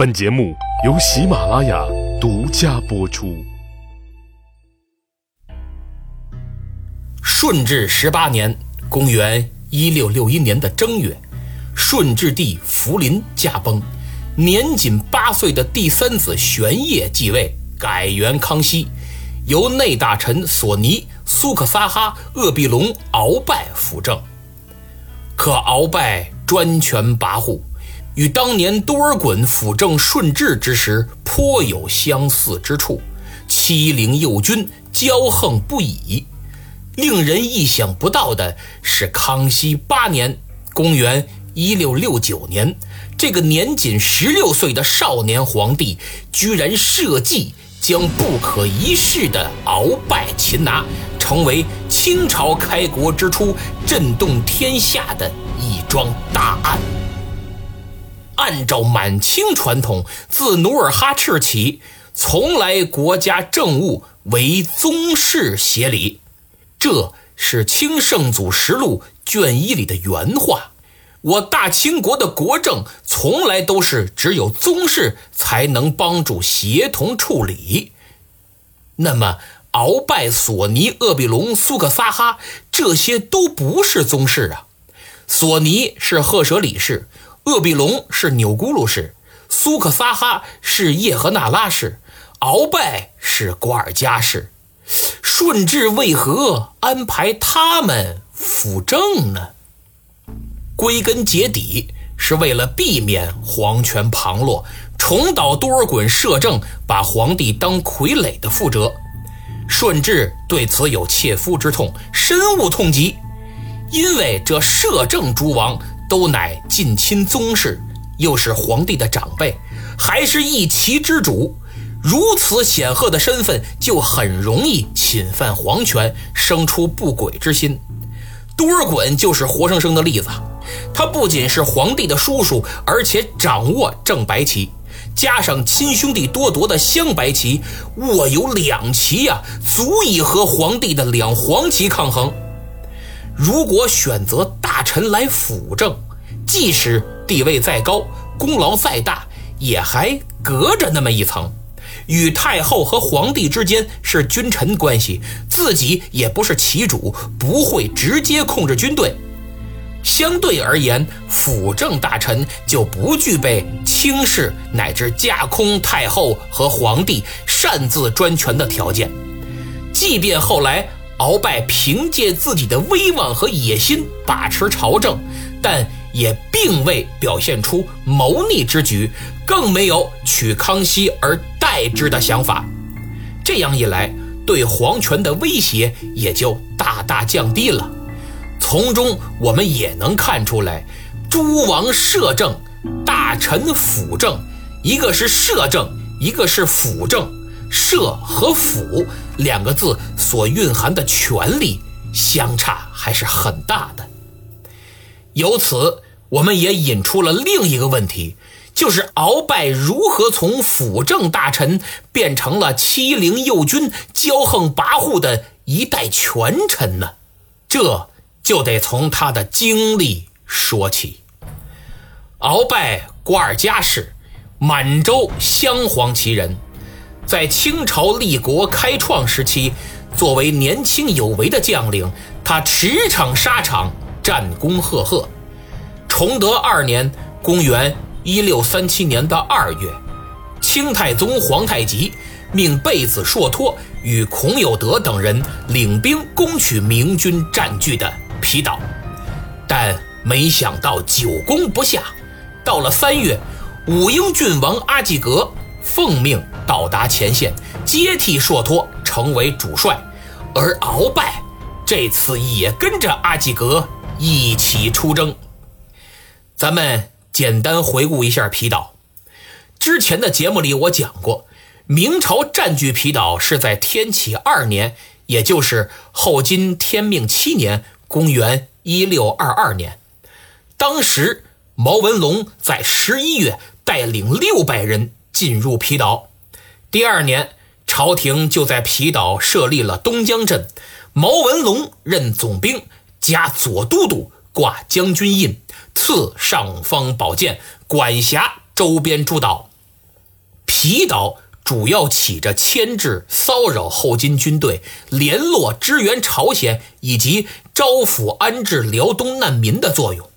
本节目由喜马拉雅独家播出。顺治十八年（公元一六六一年的正月），顺治帝福临驾崩，年仅八岁的第三子玄烨继位，改元康熙，由内大臣索尼、苏克萨哈、鄂必隆、鳌拜辅政。可鳌拜专权跋扈。与当年多尔衮辅政顺治之时颇有相似之处，欺凌幼君，骄横不已。令人意想不到的是，康熙八年（公元1669年），这个年仅十六岁的少年皇帝，居然设计将不可一世的鳌拜擒拿，成为清朝开国之初震动天下的一桩大案。按照满清传统，自努尔哈赤起，从来国家政务为宗室协理，这是《清圣祖实录》卷一里的原话。我大清国的国政从来都是只有宗室才能帮助协同处理。那么，鳌拜、索尼、鄂必隆、苏克萨哈这些都不是宗室啊。索尼是赫舍里氏。鄂必隆是钮钴禄氏，苏克萨哈是叶赫那拉氏，鳌拜是瓜尔佳氏。顺治为何安排他们辅政呢？归根结底是为了避免皇权旁落，重蹈多尔衮摄政把皇帝当傀儡的覆辙。顺治对此有切肤之痛，深恶痛疾，因为这摄政诸王。都乃近亲宗室，又是皇帝的长辈，还是一旗之主，如此显赫的身份，就很容易侵犯皇权，生出不轨之心。多尔衮就是活生生的例子，他不仅是皇帝的叔叔，而且掌握正白旗，加上亲兄弟多夺的镶白旗，握有两旗呀，足以和皇帝的两黄旗抗衡。如果选择大臣来辅政，即使地位再高，功劳再大，也还隔着那么一层。与太后和皇帝之间是君臣关系，自己也不是旗主，不会直接控制军队。相对而言，辅政大臣就不具备轻视乃至架空太后和皇帝擅自专权的条件。即便后来。鳌拜凭借自己的威望和野心把持朝政，但也并未表现出谋逆之举，更没有取康熙而代之的想法。这样一来，对皇权的威胁也就大大降低了。从中我们也能看出来，诸王摄政，大臣辅政，一个是摄政，一个是辅政。摄和辅两个字所蕴含的权力相差还是很大的。由此，我们也引出了另一个问题，就是鳌拜如何从辅政大臣变成了欺凌幼君、骄横跋扈的一代权臣呢？这就得从他的经历说起。鳌拜，瓜尔佳氏，满洲镶黄旗人。在清朝立国开创时期，作为年轻有为的将领，他驰骋沙场，战功赫赫。崇德二年（公元1637年的二月），清太宗皇太极命贝子硕托与孔有德等人领兵攻取明军占据的皮岛，但没想到久攻不下。到了三月，武英郡王阿济格。奉命到达前线，接替硕托成为主帅，而鳌拜这次也跟着阿济格一起出征。咱们简单回顾一下皮岛。之前的节目里我讲过，明朝占据皮岛是在天启二年，也就是后金天命七年（公元一六二二年）。当时毛文龙在十一月带领六百人。进入皮岛，第二年，朝廷就在皮岛设立了东江镇，毛文龙任总兵，加左都督，挂将军印，赐尚方宝剑，管辖周边诸岛。皮岛主要起着牵制、骚扰后金军队、联络支援朝鲜以及招抚安置辽东难民的作用，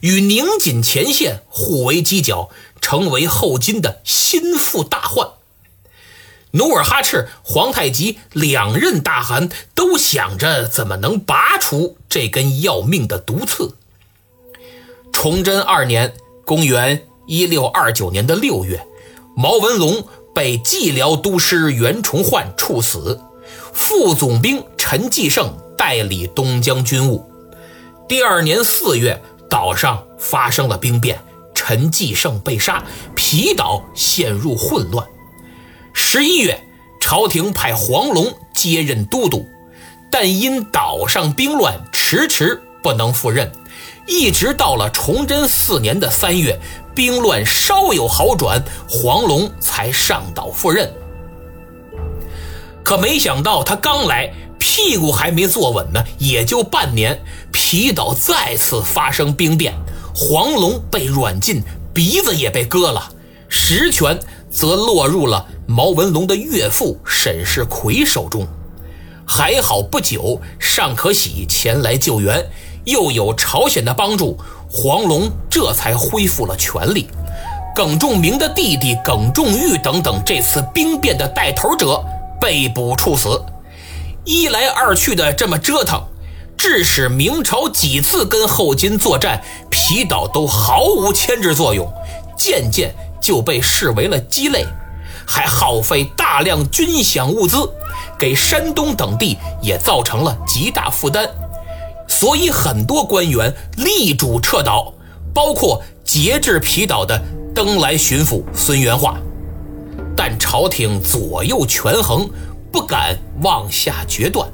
与宁锦前线互为犄角，成为后金的心腹大患。努尔哈赤、皇太极两任大汗都想着怎么能拔除这根要命的毒刺。崇祯二年（公元1629年的六月），毛文龙被蓟辽都师袁崇焕处死，副总兵陈继胜代理东江军务。第二年四月，岛上发生了兵变，陈继胜被杀，皮岛陷入混乱。十一月，朝廷派黄龙接任都督，但因岛上兵乱，迟迟不能赴任。一直到了崇祯四年的三月，兵乱稍有好转，黄龙才上岛赴任。可没想到，他刚来，屁股还没坐稳呢，也就半年，皮岛再次发生兵变，黄龙被软禁，鼻子也被割了，实权则落入了毛文龙的岳父沈世奎手中。还好不久，尚可喜前来救援。又有朝鲜的帮助，黄龙这才恢复了权力。耿仲明的弟弟耿仲玉等等，这次兵变的带头者被捕处死。一来二去的这么折腾，致使明朝几次跟后金作战，皮岛都毫无牵制作用，渐渐就被视为了鸡肋，还耗费大量军饷物资，给山东等地也造成了极大负担。所以很多官员力主撤岛，包括节制皮岛的登莱巡抚孙元化。但朝廷左右权衡，不敢妄下决断。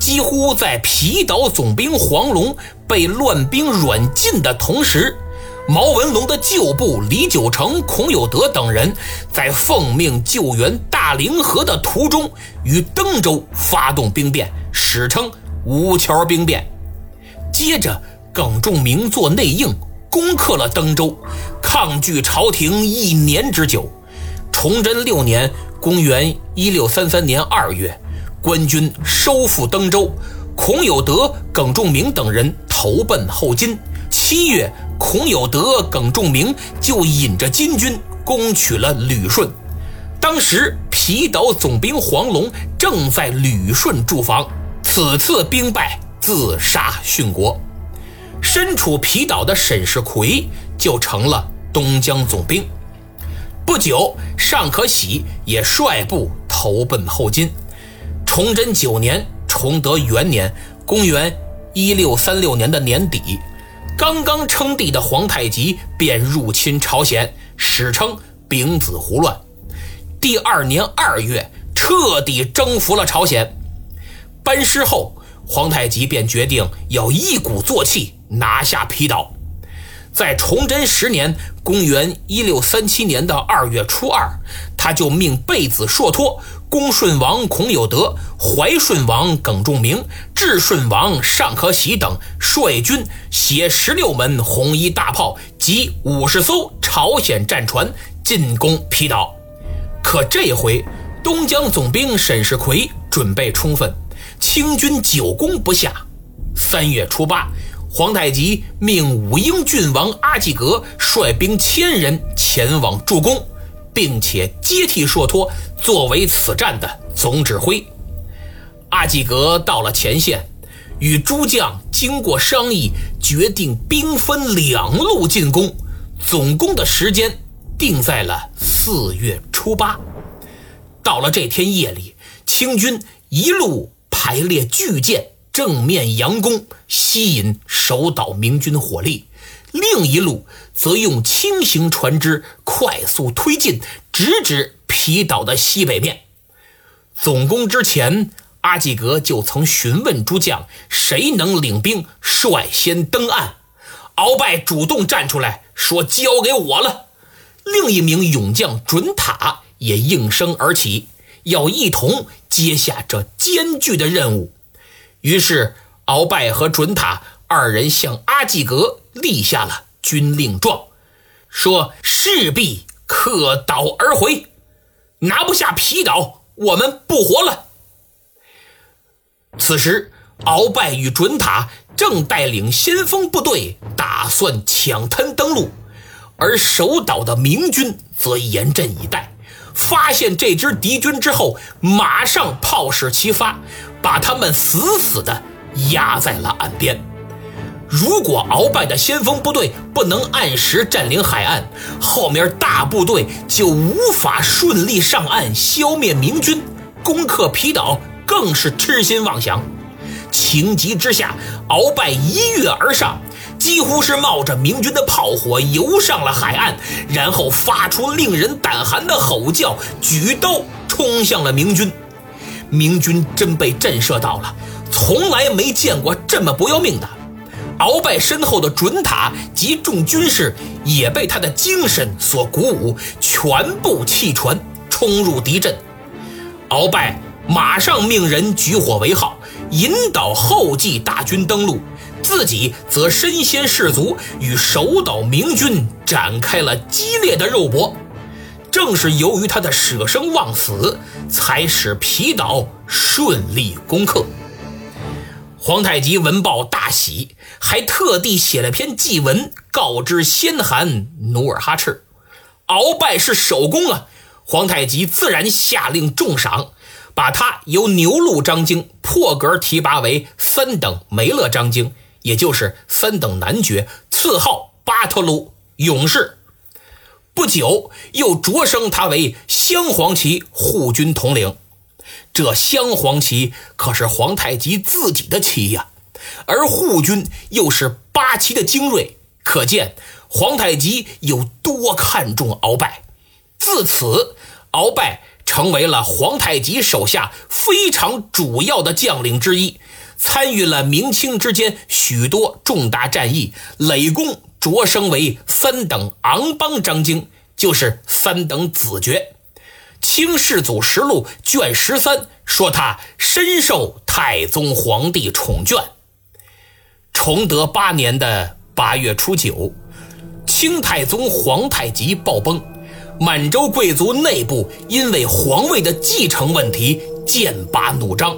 几乎在皮岛总兵黄龙被乱兵软禁的同时，毛文龙的旧部李九成、孔有德等人在奉命救援大凌河的途中，于登州发动兵变，史称。吴桥兵变，接着耿仲明做内应，攻克了登州，抗拒朝廷一年之久。崇祯六年（公元1633年2月），官军收复登州，孔有德、耿仲明等人投奔后金。七月，孔有德、耿仲明就引着金军攻取了旅顺。当时皮岛总兵黄龙正在旅顺驻防。此次兵败，自杀殉国。身处皮岛的沈世奎就成了东江总兵。不久，尚可喜也率部投奔后金。崇祯九年，崇德元年（公元1636年的年底），刚刚称帝的皇太极便入侵朝鲜，史称丙子胡乱。第二年二月，彻底征服了朝鲜。班师后，皇太极便决定要一鼓作气拿下皮岛。在崇祯十年（公元1637年的二月初二），他就命贝子硕托、恭顺王孔有德、怀顺王耿仲明、智顺王尚可喜等率军携十六门红衣大炮及五十艘朝鲜战船进攻皮岛。可这回，东江总兵沈世奎准备充分。清军久攻不下，三月初八，皇太极命武英郡王阿济格率兵千人前往助攻，并且接替硕托作为此战的总指挥。阿济格到了前线，与诸将经过商议，决定兵分两路进攻，总攻的时间定在了四月初八。到了这天夜里，清军一路。排列巨舰正面佯攻，吸引守岛明军火力；另一路则用轻型船只快速推进，直指皮岛的西北面。总攻之前，阿济格就曾询问诸将：谁能领兵率先登岸？鳌拜主动站出来说：“交给我了。”另一名勇将准塔也应声而起。要一同接下这艰巨的任务，于是鳌拜和准塔二人向阿济格立下了军令状，说势必克岛而回。拿不下皮岛，我们不活了。此时，鳌拜与准塔正带领先锋部队打算抢滩登陆，而守岛的明军则严阵以待。发现这支敌军之后，马上炮矢齐发，把他们死死地压在了岸边。如果鳌拜的先锋部队不能按时占领海岸，后面大部队就无法顺利上岸消灭明军，攻克皮岛更是痴心妄想。情急之下，鳌拜一跃而上。几乎是冒着明军的炮火游上了海岸，然后发出令人胆寒的吼叫，举刀冲向了明军。明军真被震慑到了，从来没见过这么不要命的。鳌拜身后的准塔及众军士也被他的精神所鼓舞，全部弃船冲入敌阵。鳌拜马上命人举火为号，引导后继大军登陆。自己则身先士卒，与守岛明军展开了激烈的肉搏。正是由于他的舍生忘死，才使皮岛顺利攻克。皇太极闻报大喜，还特地写了篇祭文，告知先汗努尔哈赤。鳌拜是首功啊！皇太极自然下令重赏，把他由牛录张京破格提拔为三等梅勒张京。也就是三等男爵，赐号巴特鲁勇士。不久，又擢升他为镶黄旗护军统领。这镶黄旗可是皇太极自己的旗呀，而护军又是八旗的精锐，可见皇太极有多看重鳌拜。自此，鳌拜成为了皇太极手下非常主要的将领之一。参与了明清之间许多重大战役，累功擢升为三等昂邦张京，就是三等子爵。《清世祖实录》卷十三说他深受太宗皇帝宠眷。崇德八年的八月初九，清太宗皇太极暴崩，满洲贵族内部因为皇位的继承问题剑拔弩张。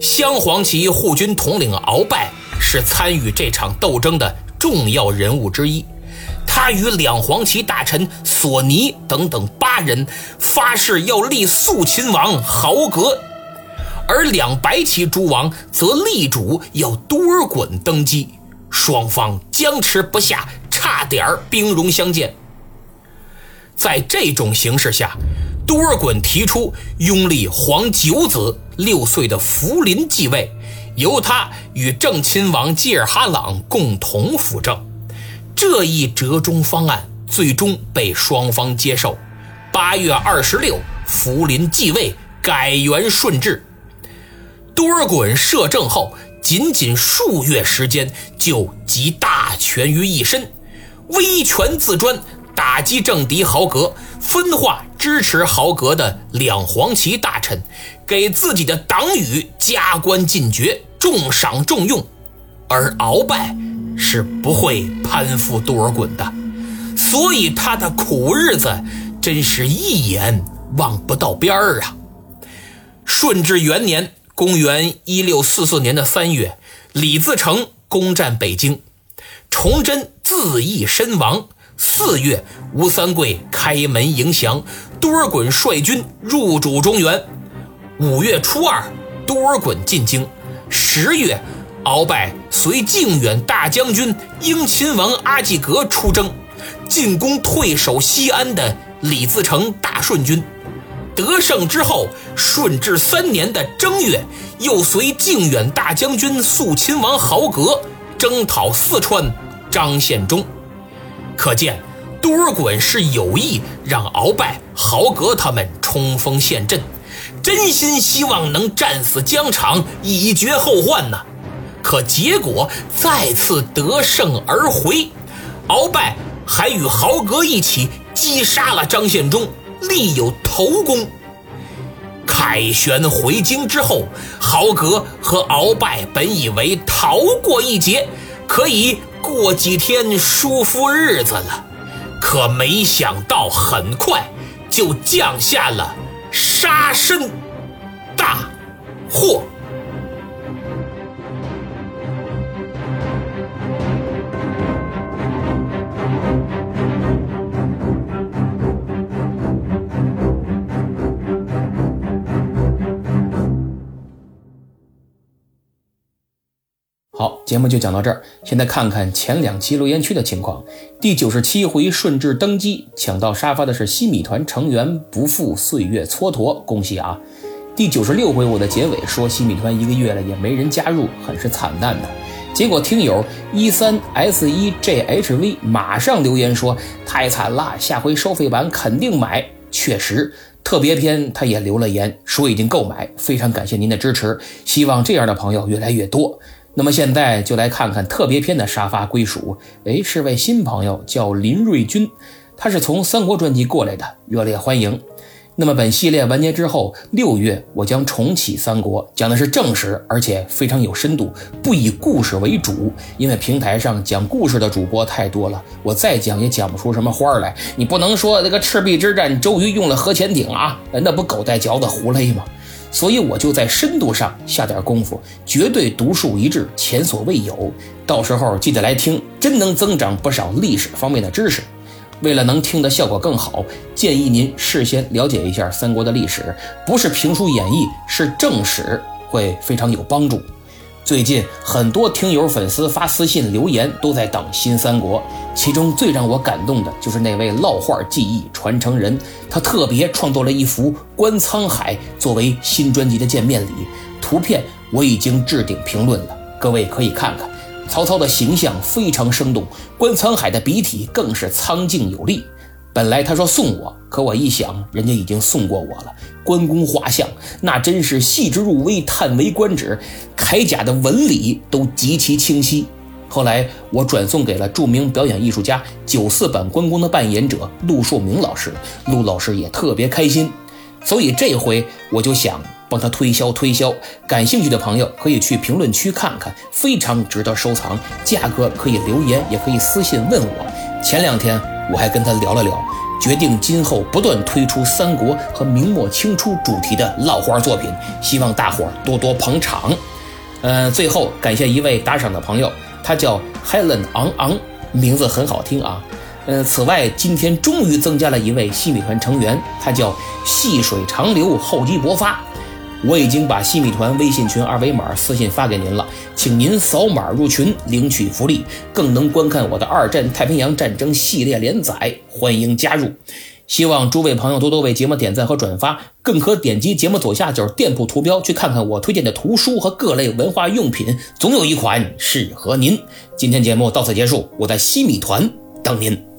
镶黄旗护军统领鳌拜是参与这场斗争的重要人物之一，他与两黄旗大臣索尼等等八人发誓要立肃亲王豪格，而两白旗诸王则力主要多尔衮登基，双方僵持不下，差点兵戎相见。在这种形势下。多尔衮提出拥立皇九子六岁的福临继位，由他与正亲王济尔哈朗共同辅政。这一折中方案最终被双方接受。八月二十六，福临继位，改元顺治。多尔衮摄政后，仅仅数月时间就集大权于一身，威权自专。打击政敌豪格，分化支持豪格的两黄旗大臣，给自己的党羽加官进爵，重赏重用。而鳌拜是不会攀附多尔衮的，所以他的苦日子真是一眼望不到边儿啊！顺治元年（公元1644年的三月），李自成攻占北京，崇祯自缢身亡。四月，吴三桂开门迎降，多尔衮率军入主中原。五月初二，多尔衮进京。十月，鳌拜随靖远大将军英亲王阿济格出征，进攻退守西安的李自成大顺军。得胜之后，顺治三年的正月，又随靖远大将军肃亲王豪格征讨四川张献忠。可见，多尔衮是有意让鳌拜、豪格他们冲锋陷阵，真心希望能战死疆场，以绝后患呢。可结果再次得胜而回，鳌拜还与豪格一起击杀了张献忠，立有头功。凯旋回京之后，豪格和鳌拜本以为逃过一劫，可以。过几天舒服日子了，可没想到很快就降下了杀身大祸。节目就讲到这儿。现在看看前两期留言区的情况。第九十七回顺治登基，抢到沙发的是西米团成员，不负岁月蹉跎，恭喜啊！第九十六回我的结尾说西米团一个月了也没人加入，很是惨淡的。结果听友一三 S 一 JHV 马上留言说太惨了，下回收费版肯定买。确实，特别篇他也留了言说已经购买，非常感谢您的支持，希望这样的朋友越来越多。那么现在就来看看特别篇的沙发归属。哎，是位新朋友，叫林瑞军，他是从三国传记过来的，热烈欢迎。那么本系列完结之后，六月我将重启三国，讲的是正史，而且非常有深度，不以故事为主，因为平台上讲故事的主播太多了，我再讲也讲不出什么花来。你不能说那个赤壁之战周瑜用了核潜艇啊，那不狗带嚼子胡勒吗？所以我就在深度上下点功夫，绝对独树一帜，前所未有。到时候记得来听，真能增长不少历史方面的知识。为了能听的效果更好，建议您事先了解一下三国的历史，不是评书演绎，是正史，会非常有帮助。最近很多听友粉丝发私信留言，都在等新三国。其中最让我感动的就是那位烙画技艺传承人，他特别创作了一幅观沧海作为新专辑的见面礼。图片我已经置顶评论了，各位可以看看。曹操的形象非常生动，观沧海的笔体更是苍劲有力。本来他说送我，可我一想，人家已经送过我了。关公画像，那真是细致入微，叹为观止。铠甲的纹理都极其清晰。后来我转送给了著名表演艺术家九四版关公的扮演者陆树铭老师，陆老师也特别开心。所以这回我就想帮他推销推销。感兴趣的朋友可以去评论区看看，非常值得收藏。价格可以留言，也可以私信问我。前两天。我还跟他聊了聊，决定今后不断推出三国和明末清初主题的烙花作品，希望大伙多多捧场。呃，最后感谢一位打赏的朋友，他叫 Helen 昂昂，名字很好听啊。呃，此外，今天终于增加了一位新米团成员，他叫细水长流，厚积薄发。我已经把西米团微信群二维码私信发给您了，请您扫码入群领取福利，更能观看我的二战太平洋战争系列连载，欢迎加入。希望诸位朋友多多为节目点赞和转发，更可点击节目左下角店铺图标去看看我推荐的图书和各类文化用品，总有一款适合您。今天节目到此结束，我在西米团等您。